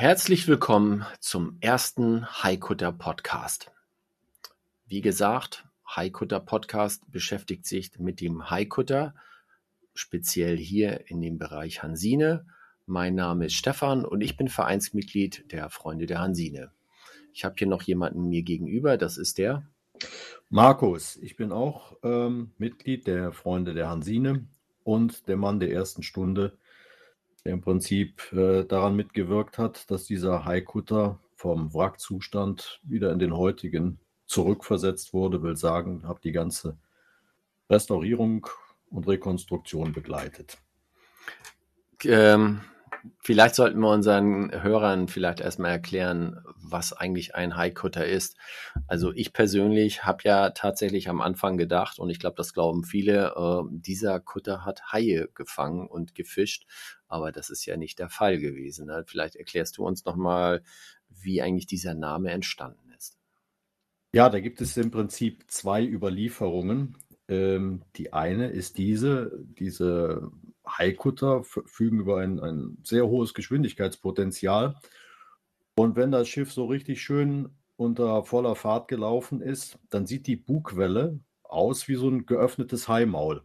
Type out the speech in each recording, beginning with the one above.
Herzlich willkommen zum ersten Haikutter Podcast. Wie gesagt, Haikutter Podcast beschäftigt sich mit dem Haikutter, speziell hier in dem Bereich Hansine. Mein Name ist Stefan und ich bin Vereinsmitglied der Freunde der Hansine. Ich habe hier noch jemanden mir gegenüber, das ist der Markus. Ich bin auch ähm, Mitglied der Freunde der Hansine und der Mann der ersten Stunde, der im Prinzip äh, daran mitgewirkt hat, dass dieser Haikutter vom Wrackzustand wieder in den heutigen zurückversetzt wurde, will sagen, habe die ganze Restaurierung und Rekonstruktion begleitet. Ähm, vielleicht sollten wir unseren Hörern vielleicht erstmal erklären, was eigentlich ein Haikutter ist. Also ich persönlich habe ja tatsächlich am Anfang gedacht, und ich glaube, das glauben viele, äh, dieser Kutter hat Haie gefangen und gefischt, aber das ist ja nicht der Fall gewesen. Ne? Vielleicht erklärst du uns nochmal, wie eigentlich dieser Name entstanden ist. Ja, da gibt es im Prinzip zwei Überlieferungen. Ähm, die eine ist diese, diese Haikutter verfügen über ein, ein sehr hohes Geschwindigkeitspotenzial. Und wenn das Schiff so richtig schön unter voller Fahrt gelaufen ist, dann sieht die Bugwelle aus wie so ein geöffnetes Haimaul.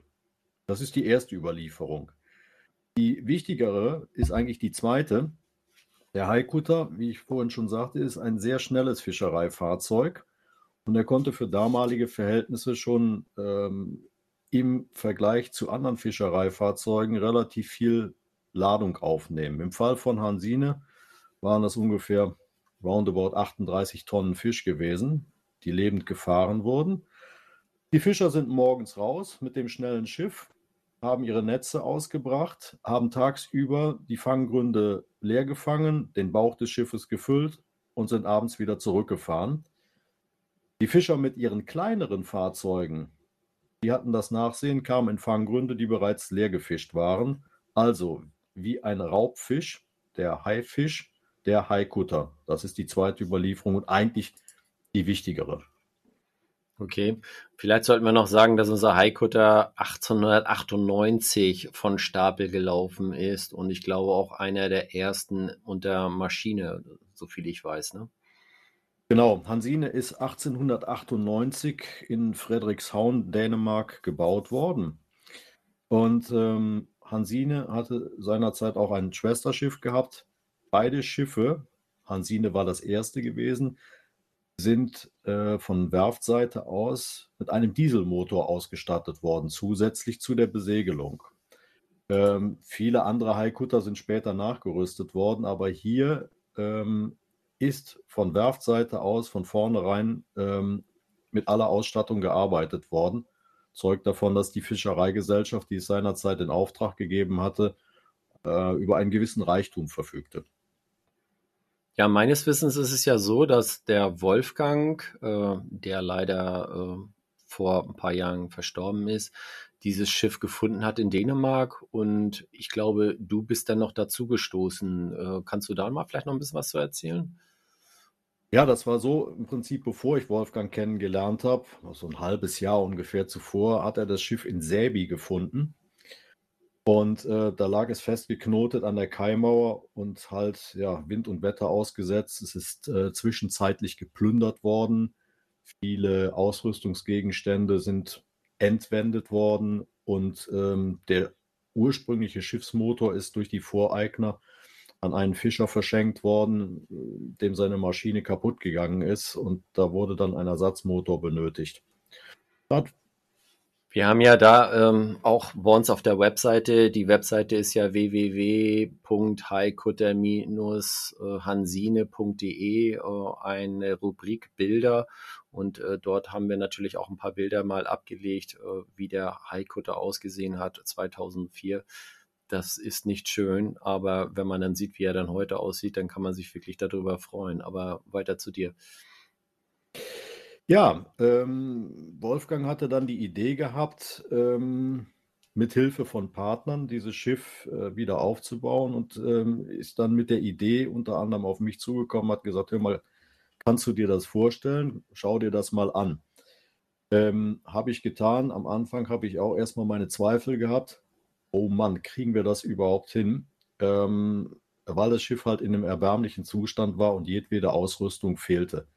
Das ist die erste Überlieferung. Die wichtigere ist eigentlich die zweite. Der Haikutter, wie ich vorhin schon sagte, ist ein sehr schnelles Fischereifahrzeug und er konnte für damalige Verhältnisse schon ähm, im Vergleich zu anderen Fischereifahrzeugen relativ viel Ladung aufnehmen. Im Fall von Hansine waren das ungefähr roundabout 38 Tonnen Fisch gewesen, die lebend gefahren wurden. Die Fischer sind morgens raus mit dem schnellen Schiff, haben ihre Netze ausgebracht, haben tagsüber die Fanggründe leer gefangen, den Bauch des Schiffes gefüllt und sind abends wieder zurückgefahren. Die Fischer mit ihren kleineren Fahrzeugen, die hatten das Nachsehen, kamen in Fanggründe, die bereits leer gefischt waren. Also wie ein Raubfisch, der Haifisch, der Haikutter. Das ist die zweite Überlieferung und eigentlich die wichtigere. Okay, vielleicht sollten wir noch sagen, dass unser Haikutter 1898 von Stapel gelaufen ist und ich glaube auch einer der ersten unter Maschine, so viel ich weiß. Ne? Genau, Hansine ist 1898 in Frederikshavn, Dänemark, gebaut worden. Und ähm, Hansine hatte seinerzeit auch ein Schwesterschiff gehabt. Beide Schiffe, Hansine war das erste gewesen, sind äh, von Werftseite aus mit einem Dieselmotor ausgestattet worden, zusätzlich zu der Besegelung. Ähm, viele andere Haikutter sind später nachgerüstet worden, aber hier ähm, ist von Werftseite aus von vornherein ähm, mit aller Ausstattung gearbeitet worden. Zeugt davon, dass die Fischereigesellschaft, die es seinerzeit in Auftrag gegeben hatte, äh, über einen gewissen Reichtum verfügte. Ja, meines Wissens ist es ja so, dass der Wolfgang, äh, der leider äh, vor ein paar Jahren verstorben ist, dieses Schiff gefunden hat in Dänemark. Und ich glaube, du bist dann noch dazu gestoßen. Äh, kannst du da mal vielleicht noch ein bisschen was zu erzählen? Ja, das war so im Prinzip, bevor ich Wolfgang kennengelernt habe, so ein halbes Jahr ungefähr zuvor, hat er das Schiff in Säbi gefunden. Und äh, da lag es festgeknotet an der Kaimauer und halt ja, Wind und Wetter ausgesetzt. Es ist äh, zwischenzeitlich geplündert worden. Viele Ausrüstungsgegenstände sind entwendet worden und ähm, der ursprüngliche Schiffsmotor ist durch die Voreigner an einen Fischer verschenkt worden, dem seine Maschine kaputt gegangen ist und da wurde dann ein Ersatzmotor benötigt. Das wir haben ja da ähm, auch bei uns auf der Webseite, die Webseite ist ja www.heikutter-hansine.de, äh, eine Rubrik Bilder und äh, dort haben wir natürlich auch ein paar Bilder mal abgelegt, äh, wie der Haikutter ausgesehen hat 2004. das ist nicht schön, aber wenn man dann sieht, wie er dann heute aussieht, dann kann man sich wirklich darüber freuen. Aber weiter zu dir. Ja, ähm, Wolfgang hatte dann die Idee gehabt, ähm, mit Hilfe von Partnern dieses Schiff äh, wieder aufzubauen und ähm, ist dann mit der Idee unter anderem auf mich zugekommen, hat gesagt, hör mal, kannst du dir das vorstellen? Schau dir das mal an. Ähm, habe ich getan. Am Anfang habe ich auch erstmal meine Zweifel gehabt. Oh Mann, kriegen wir das überhaupt hin? Ähm, weil das Schiff halt in einem erbärmlichen Zustand war und jedwede Ausrüstung fehlte.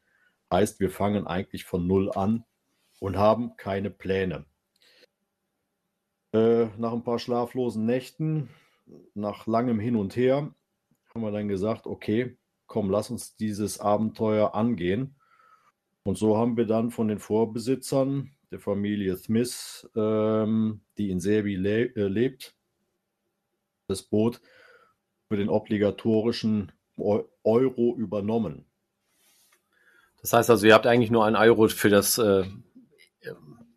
Heißt, wir fangen eigentlich von Null an und haben keine Pläne. Äh, nach ein paar schlaflosen Nächten, nach langem Hin und Her, haben wir dann gesagt, okay, komm, lass uns dieses Abenteuer angehen. Und so haben wir dann von den Vorbesitzern der Familie Smith, ähm, die in Sebi le äh, lebt, das Boot für den obligatorischen Euro übernommen. Das heißt also, ihr habt eigentlich nur einen Euro für das, äh,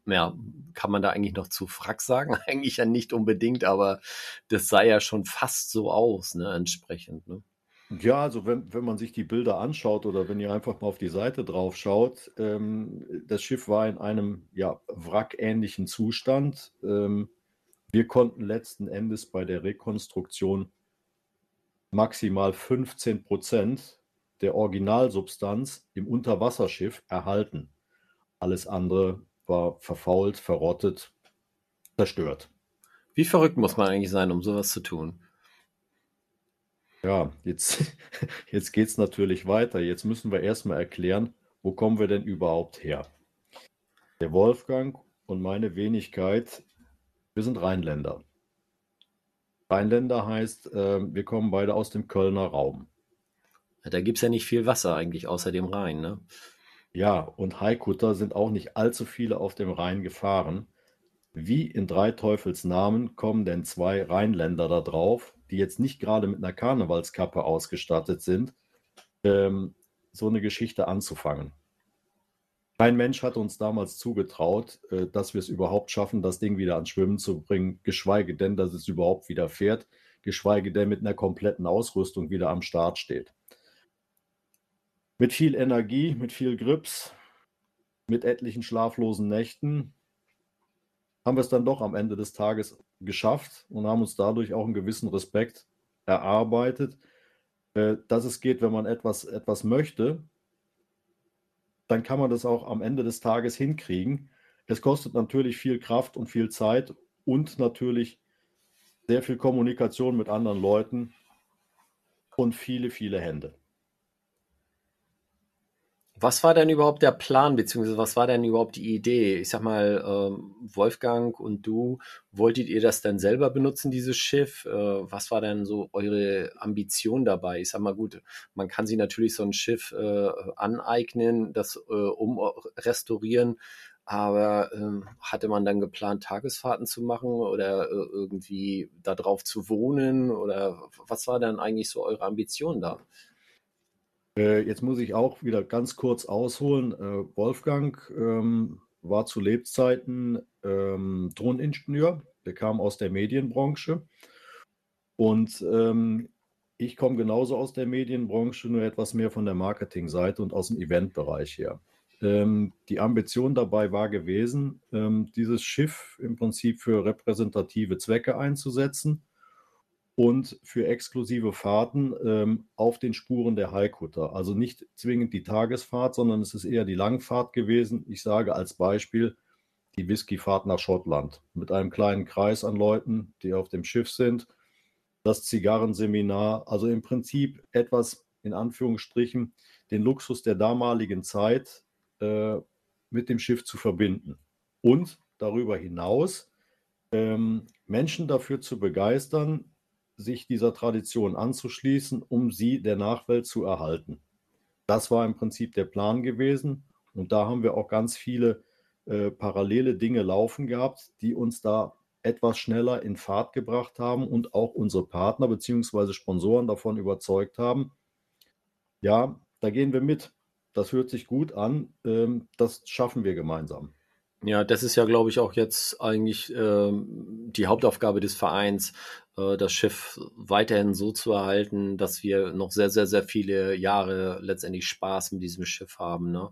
ja, kann man da eigentlich noch zu Frack sagen? eigentlich ja nicht unbedingt, aber das sah ja schon fast so aus, ne, entsprechend. Ne? Ja, also wenn, wenn man sich die Bilder anschaut oder wenn ihr einfach mal auf die Seite drauf schaut, ähm, das Schiff war in einem ja, wrackähnlichen Zustand. Ähm, wir konnten letzten Endes bei der Rekonstruktion maximal 15 Prozent der Originalsubstanz im Unterwasserschiff erhalten. Alles andere war verfault, verrottet, zerstört. Wie verrückt muss man eigentlich sein, um sowas zu tun? Ja, jetzt, jetzt geht es natürlich weiter. Jetzt müssen wir erstmal erklären, wo kommen wir denn überhaupt her? Der Wolfgang und meine Wenigkeit, wir sind Rheinländer. Rheinländer heißt, äh, wir kommen beide aus dem Kölner Raum. Da gibt es ja nicht viel Wasser eigentlich außer dem Rhein, ne? Ja, und Haikutter sind auch nicht allzu viele auf dem Rhein gefahren. Wie in drei Teufels Namen kommen denn zwei Rheinländer da drauf, die jetzt nicht gerade mit einer Karnevalskappe ausgestattet sind, ähm, so eine Geschichte anzufangen. Kein Mensch hat uns damals zugetraut, äh, dass wir es überhaupt schaffen, das Ding wieder ans Schwimmen zu bringen, geschweige denn, dass es überhaupt wieder fährt, geschweige denn mit einer kompletten Ausrüstung wieder am Start steht. Mit viel Energie, mit viel Grips, mit etlichen schlaflosen Nächten haben wir es dann doch am Ende des Tages geschafft und haben uns dadurch auch einen gewissen Respekt erarbeitet, äh, dass es geht, wenn man etwas, etwas möchte, dann kann man das auch am Ende des Tages hinkriegen. Es kostet natürlich viel Kraft und viel Zeit und natürlich sehr viel Kommunikation mit anderen Leuten und viele, viele Hände. Was war denn überhaupt der Plan, beziehungsweise was war denn überhaupt die Idee? Ich sag mal, ähm, Wolfgang und du, wolltet ihr das denn selber benutzen, dieses Schiff? Äh, was war denn so eure Ambition dabei? Ich sag mal, gut, man kann sich natürlich so ein Schiff äh, aneignen, das äh, umrestaurieren, aber ähm, hatte man dann geplant, Tagesfahrten zu machen oder äh, irgendwie da drauf zu wohnen? Oder was war denn eigentlich so eure Ambition da? Äh, jetzt muss ich auch wieder ganz kurz ausholen. Äh, Wolfgang ähm, war zu Lebzeiten ähm, Toningenieur. Der kam aus der Medienbranche. Und ähm, ich komme genauso aus der Medienbranche, nur etwas mehr von der Marketingseite und aus dem Eventbereich her. Ähm, die Ambition dabei war gewesen, ähm, dieses Schiff im Prinzip für repräsentative Zwecke einzusetzen und für exklusive Fahrten ähm, auf den Spuren der Haikutter. Also nicht zwingend die Tagesfahrt, sondern es ist eher die Langfahrt gewesen. Ich sage als Beispiel die Whiskyfahrt nach Schottland mit einem kleinen Kreis an Leuten, die auf dem Schiff sind. Das Zigarrenseminar, also im Prinzip etwas in Anführungsstrichen den Luxus der damaligen Zeit äh, mit dem Schiff zu verbinden. Und darüber hinaus ähm, Menschen dafür zu begeistern, sich dieser Tradition anzuschließen, um sie der Nachwelt zu erhalten. Das war im Prinzip der Plan gewesen. Und da haben wir auch ganz viele äh, parallele Dinge laufen gehabt, die uns da etwas schneller in Fahrt gebracht haben und auch unsere Partner bzw. Sponsoren davon überzeugt haben, ja, da gehen wir mit. Das hört sich gut an. Ähm, das schaffen wir gemeinsam. Ja, das ist ja, glaube ich, auch jetzt eigentlich ähm, die Hauptaufgabe des Vereins, äh, das Schiff weiterhin so zu erhalten, dass wir noch sehr, sehr, sehr viele Jahre letztendlich Spaß mit diesem Schiff haben. Ne?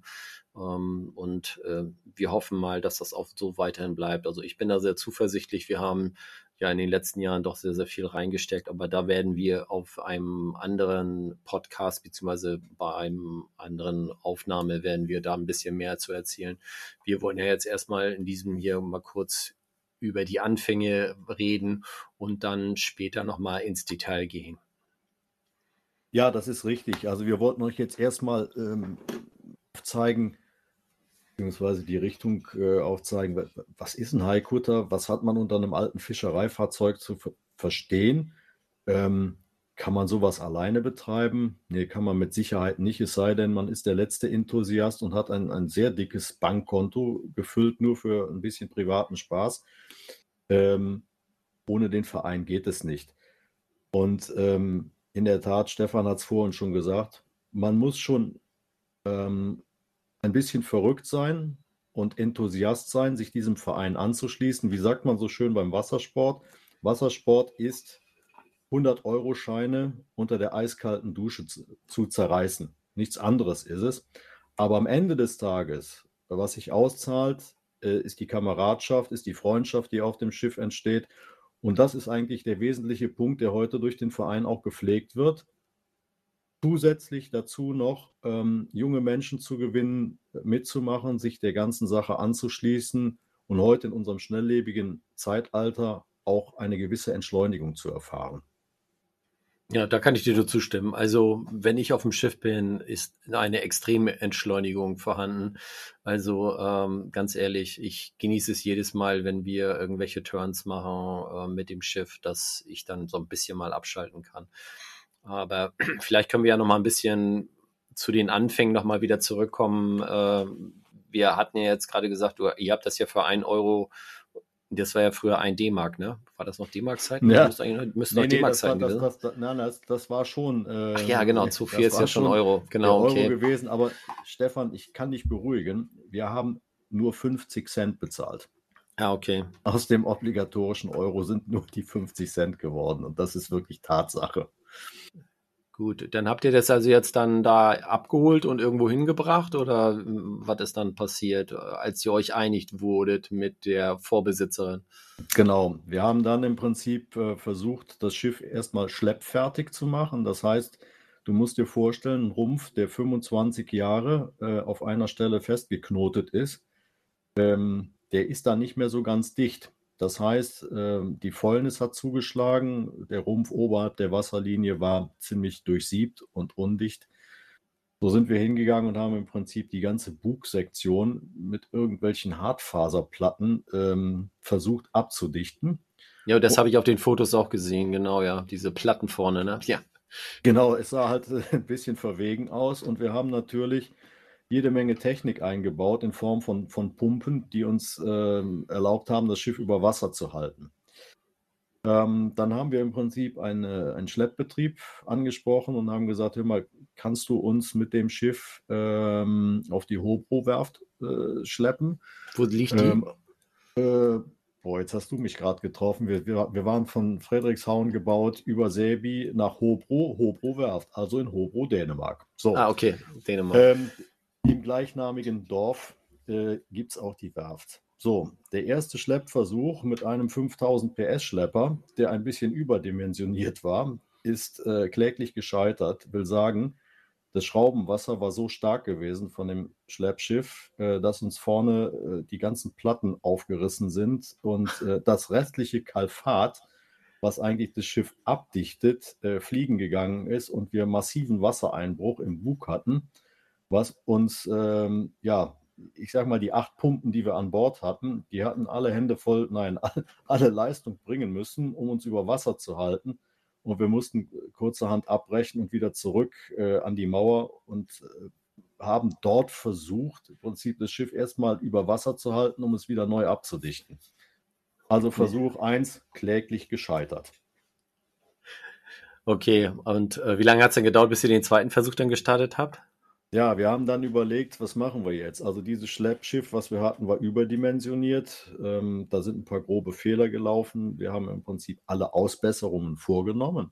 Ähm, und äh, wir hoffen mal, dass das auch so weiterhin bleibt. Also ich bin da sehr zuversichtlich. Wir haben ja in den letzten Jahren doch sehr, sehr viel reingesteckt, aber da werden wir auf einem anderen Podcast beziehungsweise bei einem anderen Aufnahme werden wir da ein bisschen mehr zu erzählen. Wir wollen ja jetzt erstmal in diesem hier mal kurz über die Anfänge reden und dann später nochmal ins Detail gehen. Ja, das ist richtig. Also wir wollten euch jetzt erstmal ähm, zeigen, beziehungsweise die Richtung äh, aufzeigen, was ist ein Haikutter, was hat man unter einem alten Fischereifahrzeug zu verstehen. Ähm, kann man sowas alleine betreiben? Nee, kann man mit Sicherheit nicht, es sei denn, man ist der letzte Enthusiast und hat ein, ein sehr dickes Bankkonto gefüllt, nur für ein bisschen privaten Spaß. Ähm, ohne den Verein geht es nicht. Und ähm, in der Tat, Stefan hat es vorhin schon gesagt, man muss schon ähm, ein bisschen verrückt sein und Enthusiast sein, sich diesem Verein anzuschließen. Wie sagt man so schön beim Wassersport? Wassersport ist 100-Euro-Scheine unter der eiskalten Dusche zu, zu, zerreißen. Nichts anderes ist es. Aber am Ende des Tages, was sich auszahlt, äh, ist die Kameradschaft, ist die Freundschaft, die auf dem Schiff entsteht. Und das ist eigentlich der wesentliche Punkt, der heute durch den Verein auch gepflegt wird zusätzlich dazu noch ähm, junge Menschen zu gewinnen, mitzumachen, sich der ganzen Sache anzuschließen und heute in unserem schnelllebigen Zeitalter auch eine gewisse Entschleunigung zu erfahren. Ja, da kann ich dir nur zustimmen. Also, wenn ich auf dem Schiff bin, ist eine extreme Entschleunigung vorhanden. Also, ähm, ganz ehrlich, ich genieße es jedes Mal, wenn wir irgendwelche Turns machen äh, mit dem Schiff, dass ich dann so ein bisschen mal abschalten kann. Aber vielleicht können wir ja noch mal ein bisschen zu den Anfängen noch mal wieder zurückkommen. Äh, wir hatten ja jetzt gerade gesagt, du, ihr habt das ja für ein Euro das war ja früher ein D-Mark, ne? War das noch D-Mark-Zeit? Ja. Müsste, müsste nee, noch nee, D-Mark-Zeiten gewesen das, das, Nein, das, das war schon. Äh, Ach ja, genau, zu viel ist ja schon Euro. Genau, okay. Euro gewesen. Aber Stefan, ich kann dich beruhigen. Wir haben nur 50 Cent bezahlt. Ja, okay. Aus dem obligatorischen Euro sind nur die 50 Cent geworden. Und das ist wirklich Tatsache. Gut, dann habt ihr das also jetzt dann da abgeholt und irgendwo hingebracht oder hm, was ist dann passiert, als ihr euch einigt wurdet mit der Vorbesitzerin? Genau, wir haben dann im Prinzip äh, versucht, das Schiff erstmal schleppfertig zu machen. Das heißt, du musst dir vorstellen, ein Rumpf, der 25 Jahre äh, auf einer Stelle festgeknotet ist, ähm, der ist da nicht mehr so ganz dicht. Das heißt, ähm, die Fäulnis hat zugeschlagen, der Rumpf oberhalb der Wasserlinie war ziemlich durchsiebt und undicht. So sind wir hingegangen und haben im Prinzip die ganze Bugsektion mit irgendwelchen Hartfaserplatten ähm, versucht abzudichten. Ja, das habe ich auf den Fotos auch gesehen, genau, ja. Diese Platten vorne, ne? Ja. Genau, es sah halt ein bisschen verwegen aus und wir haben natürlich jede Menge Technik eingebaut in Form von, von Pumpen, die uns ähm, erlaubt haben, das Schiff über Wasser zu halten. Ähm, dann haben wir im Prinzip eine, einen Schleppbetrieb angesprochen und haben gesagt, hör mal, kannst du uns mit dem Schiff ähm, auf die Hobro-Werft äh, schleppen? Wo liegt die? Ähm, äh, boah, jetzt hast du mich gerade getroffen. Wir, wir, wir, waren von Frederikshauen gebaut über Säby nach Hobro, Hobro-Werft, also in Hobro, Dänemark. So. Ah, okay, Dänemark. Im gleichnamigen Dorf äh, gibt es auch die Werft. So, der erste Schleppversuch mit einem 5000 PS Schlepper, der ein bisschen überdimensioniert war, ist äh, kläglich gescheitert. Will sagen, das Schraubenwasser war so stark gewesen von dem Schleppschiff, äh, dass uns vorne äh, die ganzen Platten aufgerissen sind und äh, das restliche Kalfat, was eigentlich das Schiff abdichtet, äh, fliegen gegangen ist und wir massiven Wassereinbruch im Bug hatten was uns, ähm, ja, ich sag mal, die acht Pumpen, die wir an Bord hatten, die hatten alle Hände voll, nein, alle Leistung bringen müssen, um uns über Wasser zu halten. Und wir mussten kurzerhand abbrechen und wieder zurück äh, an die Mauer und äh, haben dort versucht, im Prinzip das Schiff erstmal über Wasser zu halten, um es wieder neu abzudichten. Also Versuch 1 kläglich gescheitert. Okay, und äh, wie lange hat es denn gedauert, bis ihr den zweiten Versuch dann gestartet habt? Ja, wir haben dann überlegt, was machen wir jetzt? Also dieses Schleppschiff, was wir hatten, war überdimensioniert. Ähm, da sind ein paar grobe Fehler gelaufen. Wir haben im Prinzip alle Ausbesserungen vorgenommen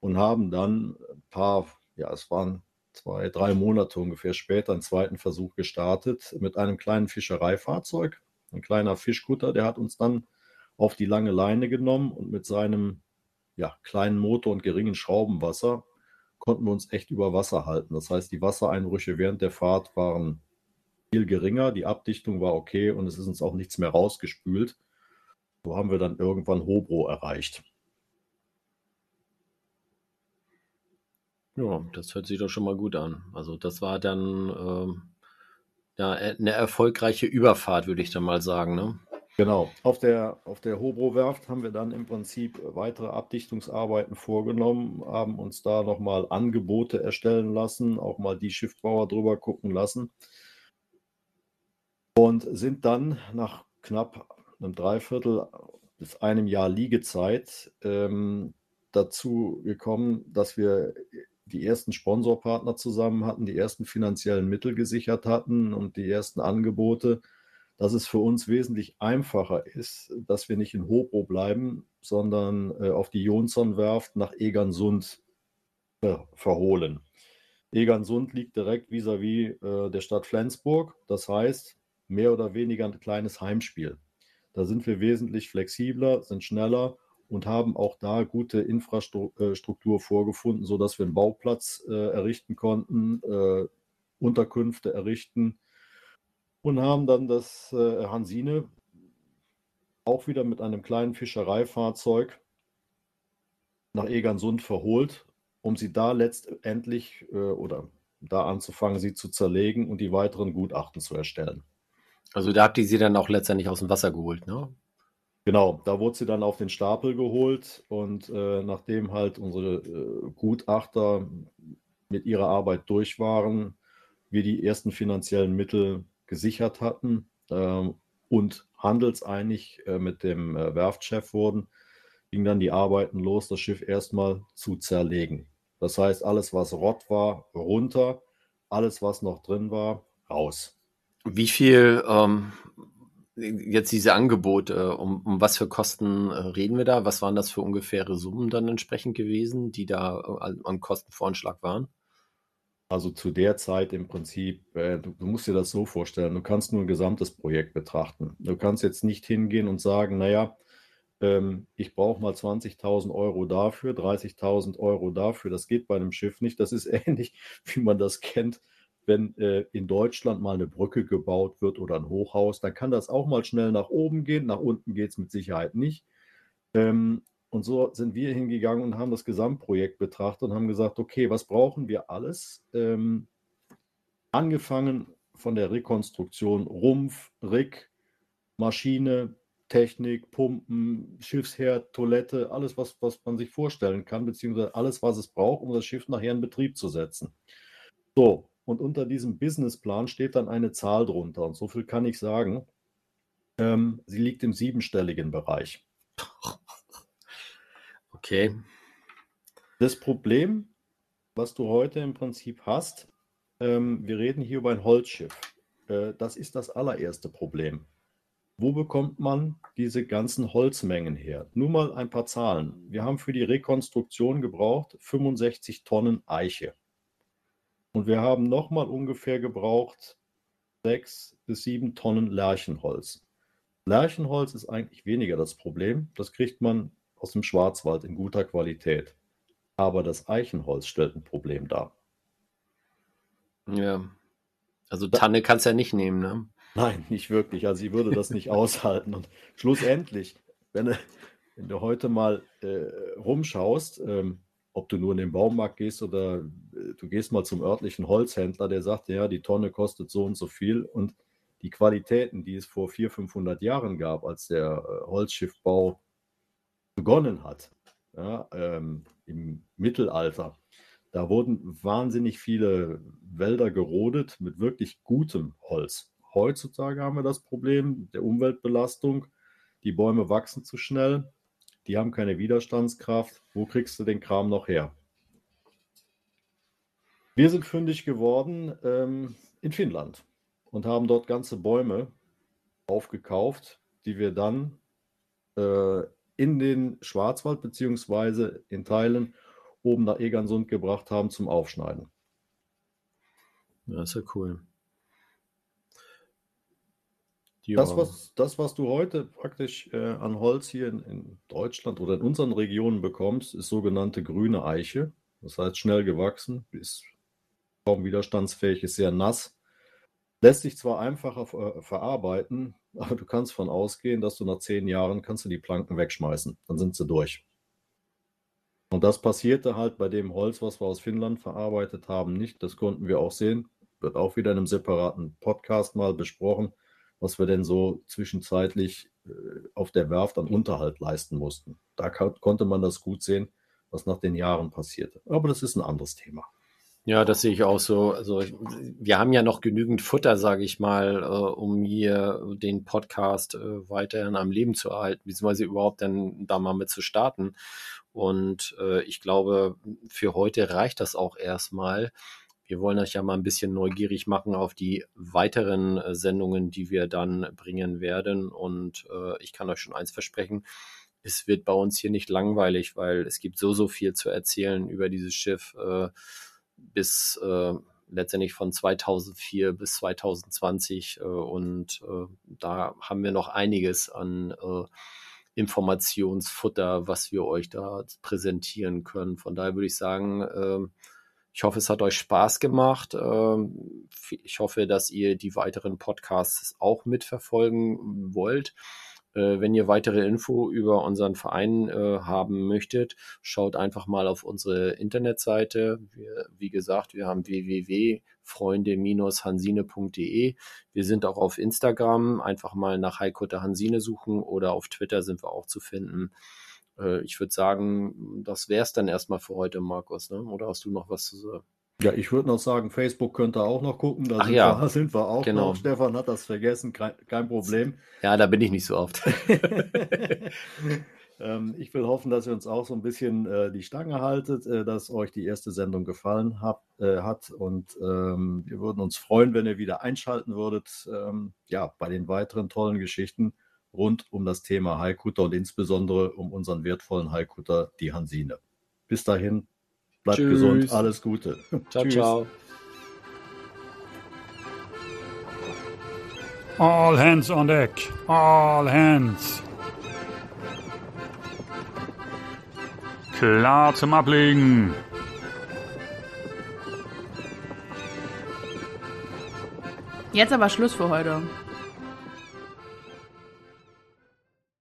und haben dann ein paar, ja, es waren zwei, drei Monate ungefähr später einen zweiten Versuch gestartet mit einem kleinen Fischereifahrzeug. Ein kleiner Fischkutter, der hat uns dann auf die lange Leine genommen und mit seinem ja, kleinen Motor und geringen Schraubenwasser konnten wir uns echt über Wasser halten. Das heißt, die Wassereinbrüche während der Fahrt waren viel geringer, die Abdichtung war okay und es ist uns auch nichts mehr rausgespült. So haben wir dann irgendwann Hobro erreicht. Ja, das hört sich doch schon mal gut an. Also das war dann ähm, ja, eine erfolgreiche Überfahrt, würde ich dann mal sagen. Ne? Genau. Auf der, auf der Hobro-Werft haben wir dann im Prinzip weitere Abdichtungsarbeiten vorgenommen, haben uns da nochmal Angebote erstellen lassen, auch mal die Schiffbauer drüber gucken lassen und sind dann nach knapp einem Dreiviertel bis einem Jahr Liegezeit ähm, dazu gekommen, dass wir die ersten Sponsorpartner zusammen hatten, die ersten finanziellen Mittel gesichert hatten und die ersten Angebote dass es für uns wesentlich einfacher ist, dass wir nicht in Hobro bleiben, sondern äh, auf die Jonsson-Werft nach Egersund äh, verholen. Egersund liegt direkt vis-à-vis -vis, äh, der Stadt Flensburg. Das heißt, mehr oder weniger ein kleines Heimspiel. Da sind wir wesentlich flexibler, sind schneller und haben auch da gute Infrastruktur vorgefunden, sodass wir einen Bauplatz äh, errichten konnten, äh, Unterkünfte errichten und haben dann das äh, Hansine auch wieder mit einem kleinen Fischereifahrzeug nach Egersund verholt, um sie da letztendlich äh, oder da anzufangen, sie zu zerlegen und die weiteren Gutachten zu erstellen. Also da habt ihr sie dann auch letztendlich aus dem Wasser geholt, ne? Genau, da wurde sie dann auf den Stapel geholt und äh, nachdem halt unsere äh, Gutachter mit ihrer Arbeit durch waren, wir die ersten finanziellen Mittel gesichert hatten ähm, und handelseinig äh, mit dem äh, Werftchef wurden, ging dann die Arbeiten los, das Schiff erstmal zu zerlegen. Das heißt, alles, was Rott war, runter, alles, was noch drin war, raus. Wie viel ähm, jetzt diese Angebote, um, um was für Kosten äh, reden wir da? Was waren das für ungefähre Summen dann entsprechend gewesen, die da am Kostenvoranschlag waren? Also zu der Zeit im Prinzip, äh, du, musst dir das so vorstellen, du kannst nur ein gesamtes Projekt betrachten. Du kannst jetzt nicht hingehen und sagen, naja, ähm, ich brauche mal 20.000 Euro dafür, 30.000 Euro dafür. Das geht bei einem Schiff nicht. Das ist ähnlich, wie man das kennt, wenn äh, in Deutschland mal eine Brücke gebaut wird oder ein Hochhaus. Dann kann das auch mal schnell nach oben gehen. Nach unten geht es mit Sicherheit nicht. Ähm, und so sind wir hingegangen und haben das Gesamtprojekt betrachtet und haben gesagt, okay, was brauchen wir alles? Ähm, angefangen von der Rekonstruktion Rumpf, Rick, Maschine, Technik, Pumpen, Schiffsherd, Toilette, alles, was, was man sich vorstellen kann, beziehungsweise alles, was es braucht, um das Schiff nachher in Betrieb zu setzen. So, und unter diesem Businessplan steht dann eine Zahl drunter. Und so viel kann ich sagen. Ähm, sie liegt im siebenstelligen Bereich. Okay. Das Problem, was du heute im Prinzip hast, ähm, wir reden hier über ein Holzschiff. Äh, das ist das allererste Problem. Wo bekommt man diese ganzen Holzmengen her? Nur mal ein paar Zahlen. Wir haben für die Rekonstruktion gebraucht 65 Tonnen Eiche. Und wir haben nochmal ungefähr gebraucht 6 bis 7 Tonnen Lärchenholz. Lärchenholz ist eigentlich weniger das Problem. Das kriegt man aus dem Schwarzwald in guter Qualität. Aber das Eichenholz stellt ein Problem dar. Ja. Also Tanne kannst du ja nicht nehmen, ne? Nein, nicht wirklich. Also ich würde das nicht aushalten. Und schlussendlich, wenn du, wenn du heute mal äh, rumschaust, ähm, ob du nur in den Baumarkt gehst oder äh, du gehst mal zum örtlichen Holzhändler, der sagt, ja, die Tonne kostet so und so viel und die Qualitäten, die es vor 400, 500 Jahren gab, als der äh, Holzschiffbau begonnen hat, ja, ähm, im Mittelalter, da wurden wahnsinnig viele Wälder gerodet mit wirklich gutem Holz. Heutzutage haben wir das Problem der Umweltbelastung. Die Bäume wachsen zu schnell, die haben keine Widerstandskraft. Wo kriegst du den Kram noch her? Wir sind fündig geworden ähm, in Finnland und haben dort ganze Bäume aufgekauft, die wir dann äh, in den Schwarzwald beziehungsweise in Teilen oben nach Egersund gebracht haben zum Aufschneiden. Ja, ist ja cool. Das was, das, was du heute praktisch äh, an Holz hier in, in, Deutschland oder in unseren Regionen bekommst, ist sogenannte grüne Eiche. Das heißt schnell gewachsen, ist kaum widerstandsfähig, ist sehr nass. Lässt sich zwar einfacher äh, verarbeiten, aber du kannst von ausgehen, dass du nach zehn Jahren kannst du die Planken wegschmeißen. Dann sind sie durch. Und das passierte halt bei dem Holz, was wir aus Finnland verarbeitet haben, nicht. Das konnten wir auch sehen. Wird auch wieder in einem separaten Podcast mal besprochen was wir denn so zwischenzeitlich äh, auf der Werft an Unterhalt leisten mussten. Da konnte man das gut sehen, was nach den Jahren passierte. Aber das ist ein anderes Thema. Ja, das sehe ich auch so. Also wir haben ja noch genügend Futter, sage ich mal, äh, um hier den Podcast äh, weiterhin am Leben zu erhalten, beziehungsweise überhaupt dann da mal mit zu starten. Und äh, ich glaube, für heute reicht das auch erstmal. Wir wollen euch ja mal ein bisschen neugierig machen auf die weiteren äh, Sendungen, die wir dann bringen werden. Und äh, ich kann euch schon eins versprechen. Es wird bei uns hier nicht langweilig, weil es gibt so, so viel zu erzählen über dieses Schiff äh, bis äh, letztendlich von 2004 bis 2020. Äh, und äh, da haben wir noch einiges an äh, Informationsfutter, was wir euch da präsentieren können. Von daher würde ich sagen, äh, ich hoffe, es hat euch Spaß gemacht. Ähm, ich hoffe, dass ihr die weiteren Podcasts auch mitverfolgen wollt. Äh, wenn ihr weitere Info über unseren Verein äh, haben möchtet, schaut einfach mal auf unsere Internetseite. Wir, wie gesagt, wir haben www.freunde-hansine.de. Wir sind auch auf Instagram. Einfach mal nach Heiko der Hansine suchen oder auf Twitter sind wir auch zu finden. Äh, ich würde sagen, das wäre es dann erstmal für heute, Markus. Ne? Oder hast du noch was zu sagen? Ja, ich würde noch sagen, Facebook könnte auch noch gucken. Da Ach sind, ja. wir, sind wir auch Genau. noch. Stefan hat das vergessen, kein, kein Problem. Ja, da bin ich nicht so oft. ähm, ich will hoffen, dass ihr uns auch so ein bisschen äh, die Stange haltet, äh, dass euch die erste Sendung gefallen hab, äh, hat. Und ähm, wir würden uns freuen, wenn ihr wieder einschalten würdet, ähm, ja, bei den weiteren tollen Geschichten rund um das Thema Haikutter und insbesondere um unseren wertvollen Haikutter, die Hansine. Bis dahin, bleibt Tschüss. gesund, alles Gute. ciao, Tschüss. ciao. All hands on deck. All hands. Klar zum Ablegen. Jetzt aber Schluss für heute.